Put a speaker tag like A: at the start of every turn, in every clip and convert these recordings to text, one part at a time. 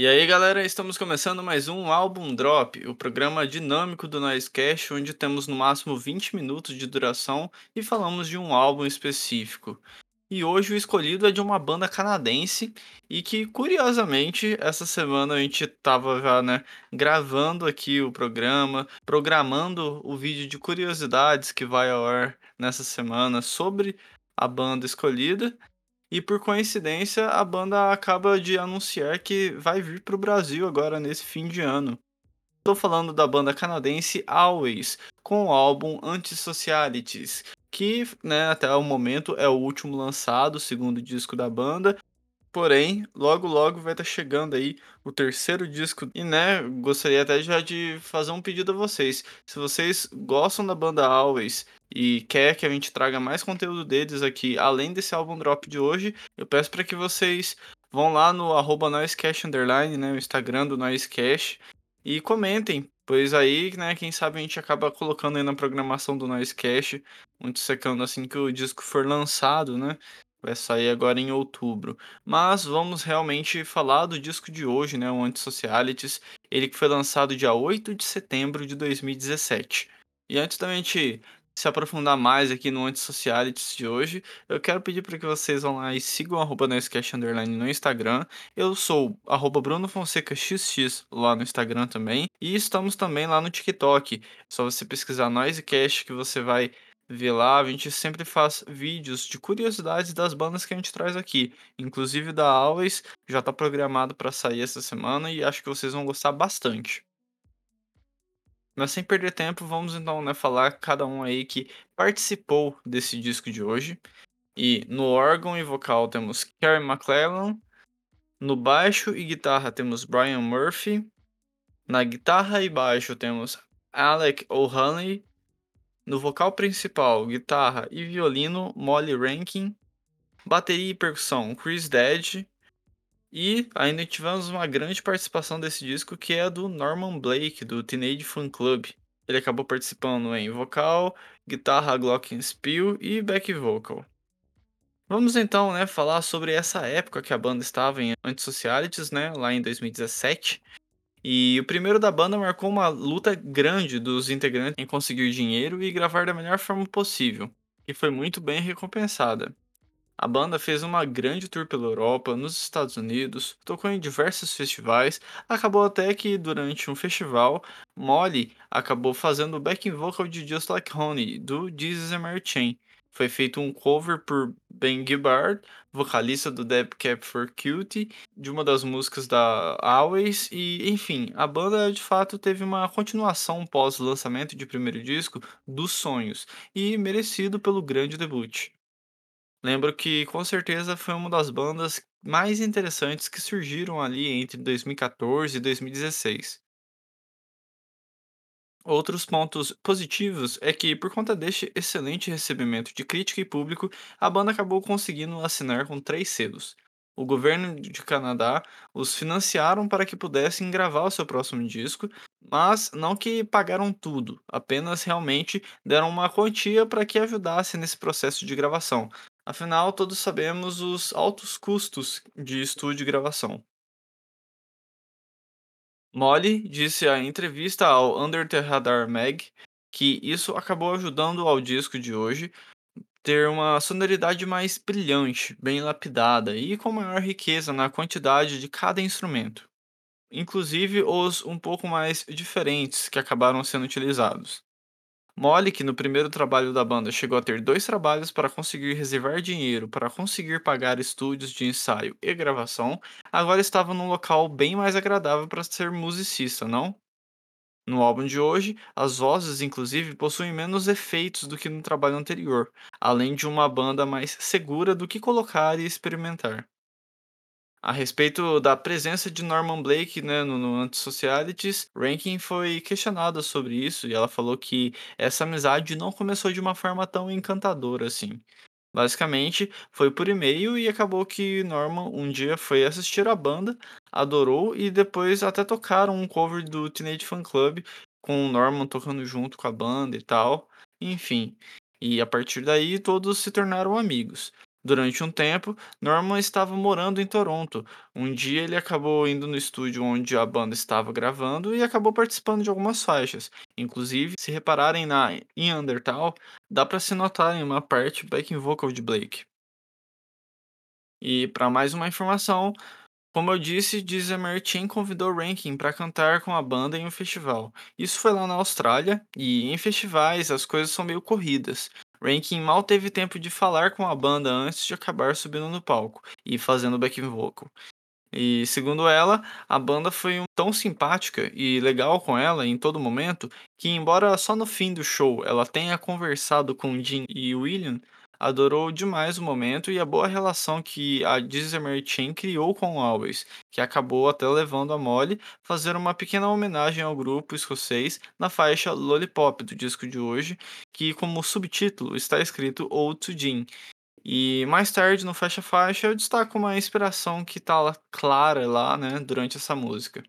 A: E aí, galera, estamos começando mais um Álbum Drop, o programa dinâmico do Noisecast, onde temos no máximo 20 minutos de duração e falamos de um álbum específico. E hoje o escolhido é de uma banda canadense e que, curiosamente, essa semana a gente estava já, né, gravando aqui o programa, programando o vídeo de curiosidades que vai ao ar nessa semana sobre a banda escolhida. E por coincidência, a banda acaba de anunciar que vai vir para o Brasil agora nesse fim de ano. Estou falando da banda canadense Always, com o álbum Antisocialities, que né, até o momento é o último lançado, o segundo disco da banda. Porém, logo logo vai estar tá chegando aí o terceiro disco. E né, gostaria até já de fazer um pedido a vocês. Se vocês gostam da banda Always e quer que a gente traga mais conteúdo deles aqui, além desse álbum drop de hoje, eu peço para que vocês vão lá no arroba Noisecast Underline, né, o Instagram do Noisecast, e comentem, pois aí, né, quem sabe a gente acaba colocando aí na programação do Noisecast, muito secando assim que o disco for lançado, né? Vai sair agora em outubro. Mas vamos realmente falar do disco de hoje, né, o Antisocialities, ele que foi lançado dia 8 de setembro de 2017. E antes da gente se aprofundar mais aqui no Antisocialities de hoje, eu quero pedir para que vocês vão lá e sigam o arroba Underline no Instagram. Eu sou arroba Bruno Fonseca XX lá no Instagram também. E estamos também lá no TikTok. É só você pesquisar Noisecast que você vai ver lá. A gente sempre faz vídeos de curiosidades das bandas que a gente traz aqui. Inclusive da Always, já está programado para sair essa semana e acho que vocês vão gostar bastante. Mas sem perder tempo, vamos então né, falar cada um aí que participou desse disco de hoje. E no órgão e vocal temos Kerry McClellan, no baixo e guitarra temos Brian Murphy, na guitarra e baixo temos Alec O'Hanley, no vocal principal, guitarra e violino Molly Rankin, bateria e percussão Chris Dead, e ainda tivemos uma grande participação desse disco que é do Norman Blake, do Teenage Fan Club. Ele acabou participando em vocal, guitarra glockenspiel e back vocal. Vamos então, né, falar sobre essa época que a banda estava em Antisocialities, né, lá em 2017. E o primeiro da banda marcou uma luta grande dos integrantes em conseguir dinheiro e gravar da melhor forma possível, que foi muito bem recompensada. A banda fez uma grande tour pela Europa, nos Estados Unidos, tocou em diversos festivais, acabou até que durante um festival, Molly acabou fazendo o backing vocal de Just Like Honey, do Jesus and Mary Chain. Foi feito um cover por Ben Gibbard, vocalista do Dead Cap for Cutie, de uma das músicas da Always, e enfim, a banda de fato teve uma continuação pós-lançamento de primeiro disco dos Sonhos, e merecido pelo grande debut. Lembro que com certeza foi uma das bandas mais interessantes que surgiram ali entre 2014 e 2016. Outros pontos positivos é que, por conta deste excelente recebimento de crítica e público, a banda acabou conseguindo assinar com três selos. O governo de Canadá os financiaram para que pudessem gravar o seu próximo disco, mas não que pagaram tudo, apenas realmente deram uma quantia para que ajudasse nesse processo de gravação, Afinal, todos sabemos os altos custos de estúdio e gravação. Molly disse à entrevista ao Under the Radar Mag que isso acabou ajudando ao disco de hoje ter uma sonoridade mais brilhante, bem lapidada e com maior riqueza na quantidade de cada instrumento, inclusive os um pouco mais diferentes que acabaram sendo utilizados. Que no primeiro trabalho da banda chegou a ter dois trabalhos para conseguir reservar dinheiro para conseguir pagar estúdios de ensaio e gravação, agora estava num local bem mais agradável para ser musicista, não? No álbum de hoje, as vozes, inclusive, possuem menos efeitos do que no trabalho anterior, além de uma banda mais segura do que colocar e experimentar. A respeito da presença de Norman Blake né, no, no Antisocialities, Rankin foi questionada sobre isso e ela falou que essa amizade não começou de uma forma tão encantadora assim. Basicamente, foi por e-mail e acabou que Norman um dia foi assistir a banda, adorou e depois até tocaram um cover do Teenage Fan Club com o Norman tocando junto com a banda e tal. Enfim, e a partir daí todos se tornaram amigos. Durante um tempo, Norman estava morando em Toronto. Um dia ele acabou indo no estúdio onde a banda estava gravando e acabou participando de algumas faixas. Inclusive, se repararem na In Undertale, dá para se notar em uma parte backing vocal de Blake. E para mais uma informação, como eu disse, Dizzy Martin convidou Rankin para cantar com a banda em um festival. Isso foi lá na Austrália, e em festivais as coisas são meio corridas. Rankin mal teve tempo de falar com a banda antes de acabar subindo no palco e fazendo backing vocal. E segundo ela, a banda foi tão simpática e legal com ela em todo momento que, embora só no fim do show ela tenha conversado com Jim e William, adorou demais o momento e a boa relação que a Dizzy Chain criou com o Always, que acabou até levando a Molly fazer uma pequena homenagem ao grupo escocês na faixa Lollipop do disco de hoje, que como subtítulo está escrito Ode to Jim, e mais tarde, no Faixa Faixa, eu destaco uma inspiração que tá lá clara lá, né, durante essa música.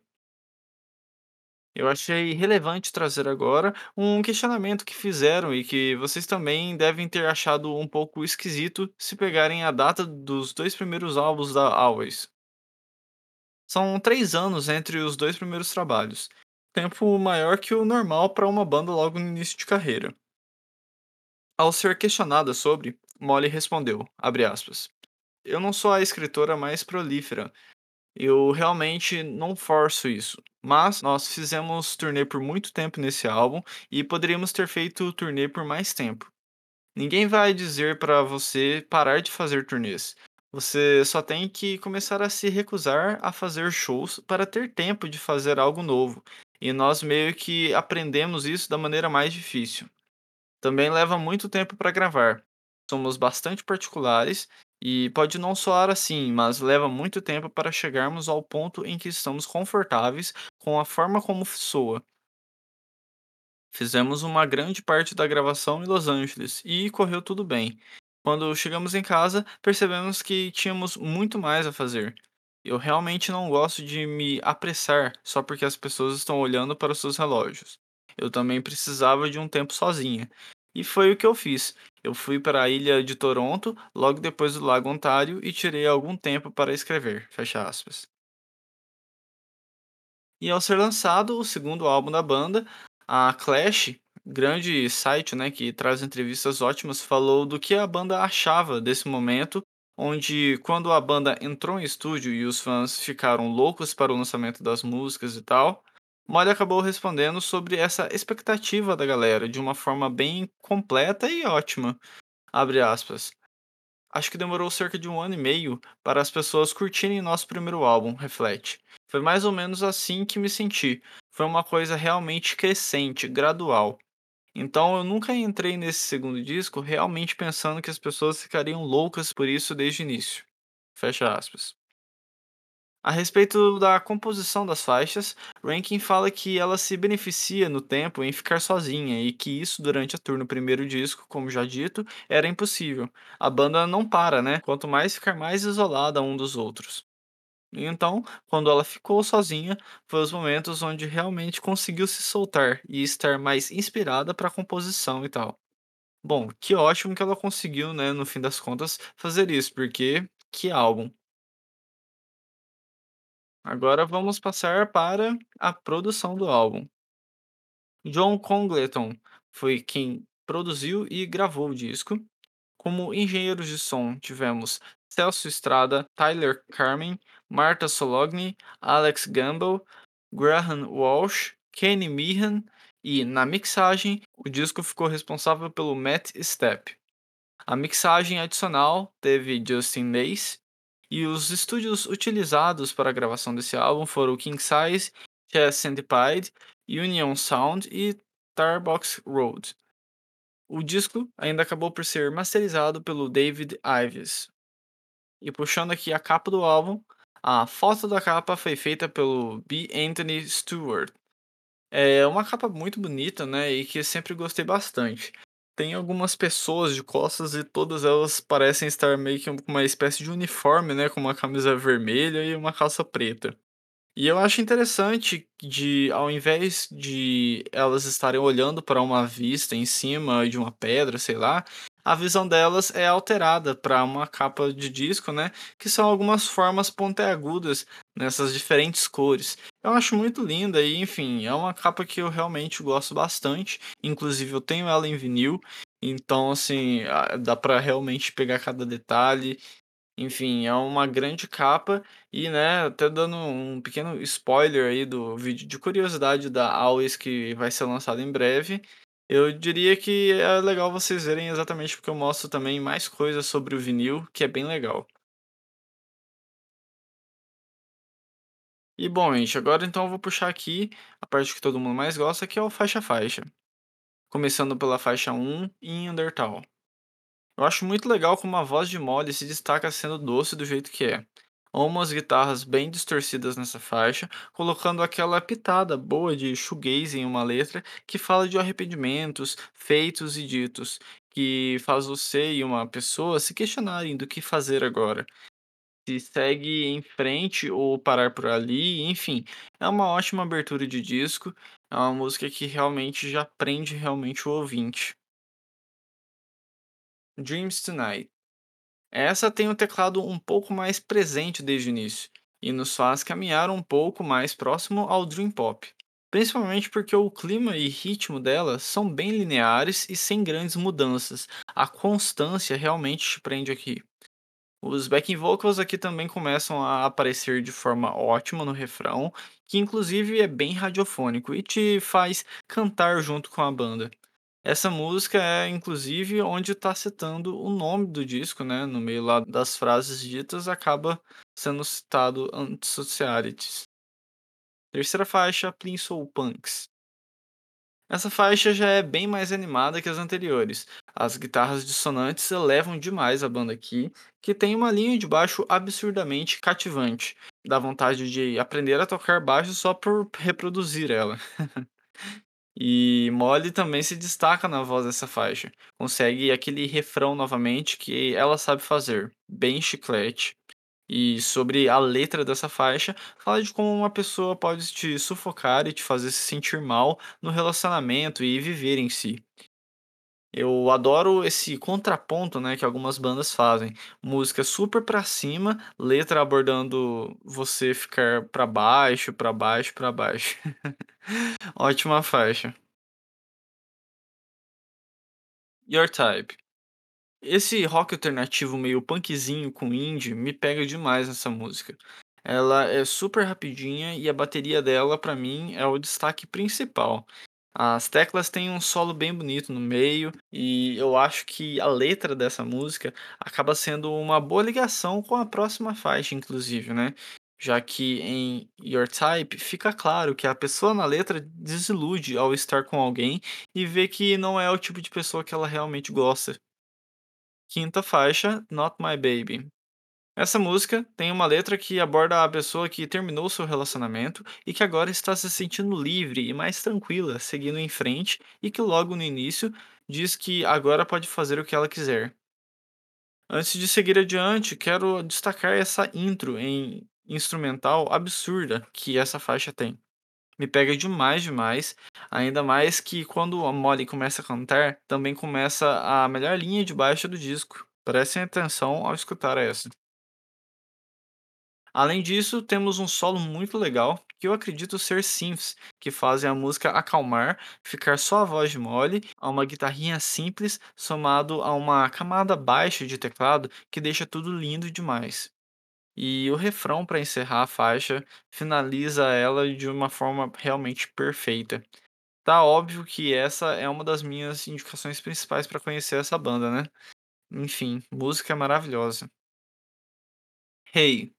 A: Eu achei relevante trazer agora um questionamento que fizeram e que vocês também devem ter achado um pouco esquisito se pegarem a data dos dois primeiros álbuns da Always. São três anos entre os dois primeiros trabalhos, tempo maior que o normal para uma banda logo no início de carreira. Ao ser questionada sobre, Molly respondeu, abre aspas, Eu não sou a escritora mais prolífera. Eu realmente não forço isso. Mas nós fizemos turnê por muito tempo nesse álbum e poderíamos ter feito turnê por mais tempo. Ninguém vai dizer para você parar de fazer turnês. Você só tem que começar a se recusar a fazer shows para ter tempo de fazer algo novo. E nós meio que aprendemos isso da maneira mais difícil. Também leva muito tempo para gravar. Somos bastante particulares e pode não soar assim, mas leva muito tempo para chegarmos ao ponto em que estamos confortáveis com a forma como soa. Fizemos uma grande parte da gravação em Los Angeles e correu tudo bem. Quando chegamos em casa, percebemos que tínhamos muito mais a fazer. Eu realmente não gosto de me apressar só porque as pessoas estão olhando para os seus relógios. Eu também precisava de um tempo sozinha. E foi o que eu fiz. Eu fui para a ilha de Toronto, logo depois do Lago Ontário, e tirei algum tempo para escrever. Fecha aspas. E ao ser lançado o segundo álbum da banda, a Clash, grande site, né, que traz entrevistas ótimas, falou do que a banda achava desse momento, onde quando a banda entrou em estúdio e os fãs ficaram loucos para o lançamento das músicas e tal, Molly acabou respondendo sobre essa expectativa da galera de uma forma bem completa e ótima. Abre aspas. Acho que demorou cerca de um ano e meio para as pessoas curtirem nosso primeiro álbum, Reflete. Foi mais ou menos assim que me senti. Foi uma coisa realmente crescente, gradual. Então eu nunca entrei nesse segundo disco realmente pensando que as pessoas ficariam loucas por isso desde o início. Fecha aspas. A respeito da composição das faixas, Rankin fala que ela se beneficia no tempo em ficar sozinha e que isso durante a tour no primeiro disco, como já dito, era impossível. A banda não para, né? Quanto mais ficar mais isolada um dos outros. Então, quando ela ficou sozinha, foi os momentos onde realmente conseguiu se soltar e estar mais inspirada para a composição e tal. Bom, que ótimo que ela conseguiu, né, no fim das contas, fazer isso, porque que álbum. Agora vamos passar para a produção do álbum. John Congleton foi quem produziu e gravou o disco. Como engenheiros de som, tivemos Celso Estrada, Tyler Carmen, Martha Sologny, Alex Gamble, Graham Walsh, Kenny Meehan e, na mixagem, o disco ficou responsável pelo Matt Stepp. A mixagem adicional teve Justin Mace e os estúdios utilizados para a gravação desse álbum foram King Size, Chess Centipede, Union Sound e Starbox Road. O disco ainda acabou por ser masterizado pelo David Ives. E puxando aqui a capa do álbum, a foto da capa foi feita pelo B. Anthony Stewart. É uma capa muito bonita, né? E que eu sempre gostei bastante. Tem algumas pessoas de costas e todas elas parecem estar meio que com uma espécie de uniforme, né? Com uma camisa vermelha e uma calça preta. E eu acho interessante de, ao invés de elas estarem olhando para uma vista em cima de uma pedra, sei lá, a visão delas é alterada para uma capa de disco, né, que são algumas formas pontiagudas nessas diferentes cores. Eu acho muito linda e, enfim, é uma capa que eu realmente gosto bastante. Inclusive, eu tenho ela em vinil, então, assim, dá para realmente pegar cada detalhe. Enfim, é uma grande capa e, né, até dando um pequeno spoiler aí do vídeo de curiosidade da Always que vai ser lançado em breve, eu diria que é legal vocês verem exatamente porque eu mostro também mais coisas sobre o vinil, que é bem legal. E bom, gente, agora então eu vou puxar aqui a parte que todo mundo mais gosta, que é o faixa faixa. Começando pela faixa um em Undertale. Eu acho muito legal como a voz de Molly se destaca sendo doce do jeito que é. Amo as guitarras bem distorcidas nessa faixa, colocando aquela pitada boa de shoegaze em uma letra que fala de arrependimentos, feitos e ditos, que faz você e uma pessoa se questionarem do que fazer agora. Se segue em frente ou parar por ali, enfim, é uma ótima abertura de disco, é uma música que realmente já prende realmente o ouvinte. Dreams Tonight Essa tem um teclado um pouco mais presente desde o início, e nos faz caminhar um pouco mais próximo ao Dream Pop. Principalmente porque o clima e ritmo dela são bem lineares e sem grandes mudanças. A constância realmente te prende aqui. Os backing vocals aqui também começam a aparecer de forma ótima no refrão, que inclusive é bem radiofônico e te faz cantar junto com a banda. Essa música é, inclusive, onde está citando o nome do disco, né? No meio lá das frases ditas, acaba sendo citado Antisocialities. Terceira faixa, Please Soul Punks. Essa faixa já é bem mais animada que as anteriores. As guitarras dissonantes elevam demais a banda aqui, que tem uma linha de baixo absurdamente cativante. Dá vontade de aprender a tocar baixo só por reproduzir ela. E Molly também se destaca na voz dessa faixa. Consegue aquele refrão novamente que ela sabe fazer, bem chiclete. E sobre a letra dessa faixa, fala de como uma pessoa pode te sufocar e te fazer se sentir mal no relacionamento e viver em si. Eu adoro esse contraponto, né, que algumas bandas fazem. Música super pra cima, letra abordando você ficar pra baixo, pra baixo, pra baixo. Ótima faixa. Your Type. Esse rock alternativo meio punkzinho com indie me pega demais nessa música. Ela é super rapidinha e a bateria dela, pra mim, é o destaque principal. As teclas têm um solo bem bonito no meio e eu acho que a letra dessa música acaba sendo uma boa ligação com a próxima faixa, inclusive, né? Já que em Your Type fica claro que a pessoa na letra desilude ao estar com alguém e vê que não é o tipo de pessoa que ela realmente gosta. Quinta faixa, Not My Baby. Essa música tem uma letra que aborda a pessoa que terminou seu relacionamento e que agora está se sentindo livre e mais tranquila, seguindo em frente, e que logo no início diz que agora pode fazer o que ela quiser. Antes de seguir adiante, quero destacar essa intro em instrumental absurda que essa faixa tem. Me pega demais, demais. Ainda mais que quando a Molly começa a cantar, também começa a melhor linha de baixo do disco. Prestem atenção ao escutar essa. Além disso, temos um solo muito legal, que eu acredito ser synths, que fazem a música acalmar, ficar só a voz Molly, a uma guitarrinha simples, somado a uma camada baixa de teclado que deixa tudo lindo demais. E o refrão para encerrar a faixa finaliza ela de uma forma realmente perfeita. Tá óbvio que essa é uma das minhas indicações principais para conhecer essa banda, né? Enfim, música maravilhosa. Hey,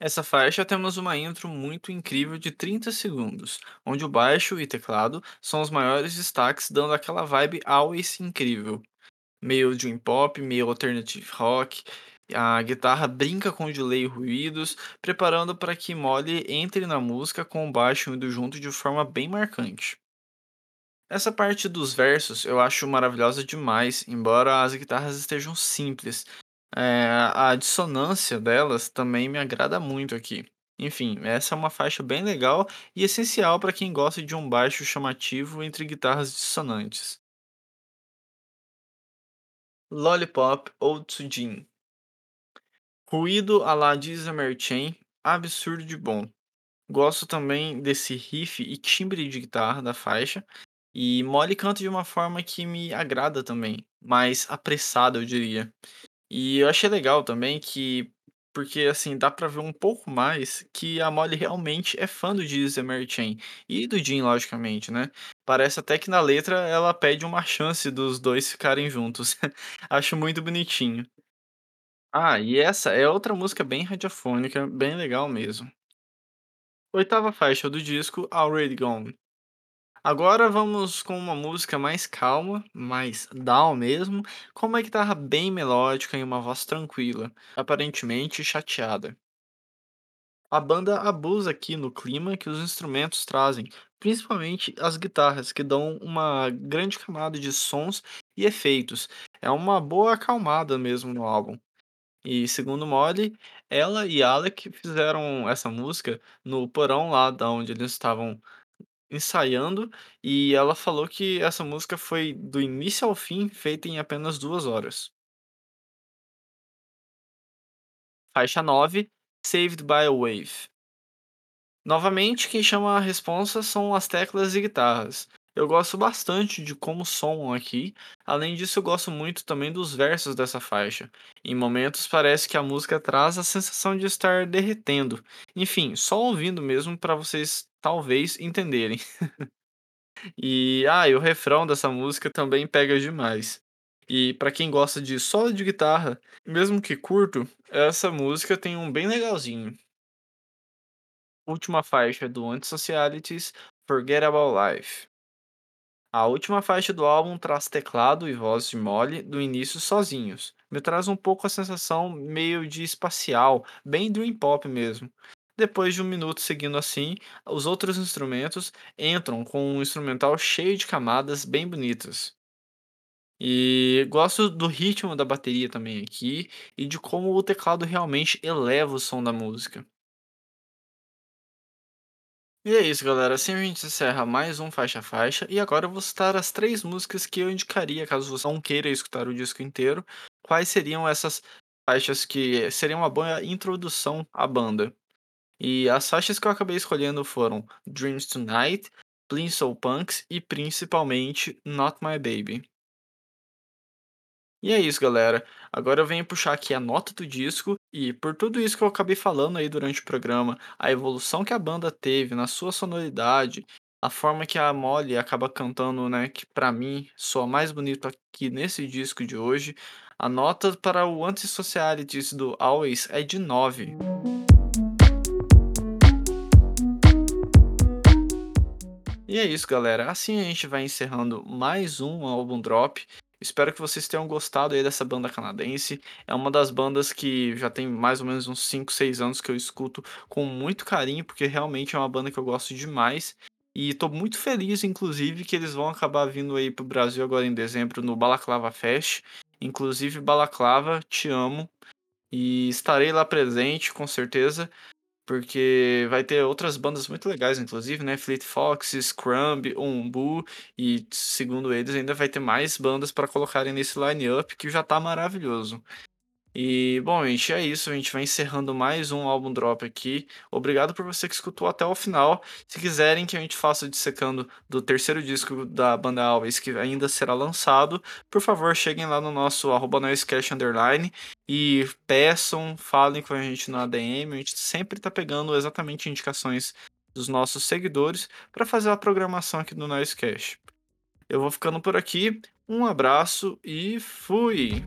A: essa faixa temos uma intro muito incrível de 30 segundos, onde o baixo e teclado são os maiores destaques, dando aquela vibe always incrível. Meio dream pop, meio alternative rock. A guitarra brinca com delay e ruídos, preparando para que Molly entre na música com o baixo indo junto de forma bem marcante. Essa parte dos versos eu acho maravilhosa demais, embora as guitarras estejam simples. Eh, a dissonância delas também me agrada muito aqui. Enfim, essa é uma faixa bem legal e essencial para quem gosta de um baixo chamativo entre guitarras dissonantes. Lollipop to Jean. Ruído à la Disney Chain, absurdo de bom. Gosto também desse riff e timbre de guitarra da faixa, e Molly canta de uma forma que me agrada também, mais apressada eu diria. E eu achei legal também que porque, assim, dá pra ver um pouco mais que a Molly realmente é fã do Jeezy and Mary Chain, e do Jean logicamente, né. Parece até que na letra ela pede uma chance dos 2 ficarem juntos. Acho muito bonitinho. Ah, e essa é outra música bem radiofônica, bem legal mesmo. Oitava faixa do disco, Already Gone. Agora vamos com uma música mais calma, mais down mesmo, com uma guitarra bem melódica e uma voz tranquila, aparentemente chateada. A banda abusa aqui no clima que os instrumentos trazem, principalmente as guitarras, que dão uma grande camada de sons e efeitos. É uma boa acalmada mesmo no álbum. E segundo Molly, ela e Alec fizeram essa música no porão lá da onde eles estavam ensaiando, e ela falou que essa música foi do início ao fim feita em apenas 2 horas. Faixa 9, Saved by a Wave. Novamente, quem chama a responsa são as teclas e guitarras. Eu gosto bastante de como soam aqui, além disso eu gosto muito também dos versos dessa faixa. Em momentos parece que a música traz a sensação de estar derretendo. Enfim, só ouvindo mesmo para vocês talvez entenderem. E, ah, e o refrão dessa música também pega demais. E para quem gosta de solo de guitarra, mesmo que curto, essa música tem um bem legalzinho. Última faixa do Antisocialities, Forget About Life. A última faixa do álbum traz teclado e voz de Molly do início sozinhos. Me traz um pouco a sensação meio de espacial, bem dream pop mesmo. Depois de um minuto seguindo assim, os outros instrumentos entram com um instrumental cheio de camadas bem bonitas. E gosto do ritmo da bateria também aqui e de como o teclado realmente eleva o som da música. E é isso, galera. Assim a gente encerra mais um Faixa Faixa. E agora eu vou citar as três músicas que eu indicaria, caso você não queira escutar o disco inteiro. Quais seriam essas faixas que seriam uma boa introdução à banda? E as faixas que eu acabei escolhendo foram Dreams Tonight, Please Soul Punks e principalmente Not My Baby. E é isso, galera. Agora eu venho puxar aqui a nota do disco e por tudo isso que eu acabei falando aí durante o programa, a evolução que a banda teve na sua sonoridade, a forma que a Molly acaba cantando, né, que pra mim soa mais bonito aqui nesse disco de hoje, a nota para o Antisocialities do Always é de 9. E é isso, galera. Assim a gente vai encerrando mais um álbum drop. Espero que vocês tenham gostado aí dessa banda canadense. É uma das bandas que já tem mais ou menos uns 5, 6 anos que eu escuto com muito carinho, porque realmente é uma banda que eu gosto demais. E tô muito feliz, inclusive, que eles vão acabar vindo aí pro Brasil agora em dezembro no Balaclava Fest. Inclusive, Balaclava, te amo. E estarei lá presente, com certeza. Porque vai ter outras bandas muito legais, inclusive, né? Fleet Foxes, Crumb, Umbu, e segundo eles, ainda vai ter mais bandas para colocarem nesse line-up que já tá maravilhoso. E, bom, gente, é isso. A gente vai encerrando mais um álbum drop aqui. Obrigado por você que escutou até o final. Se quiserem que a gente faça o dissecando do terceiro disco da banda Always, que ainda será lançado, por favor, cheguem lá no nosso arroba underline e peçam, falem com a gente no ADM. A gente sempre tá pegando exatamente indicações dos nossos seguidores para fazer a programação aqui do Noisecast. Eu vou ficando por aqui. Um abraço e fui!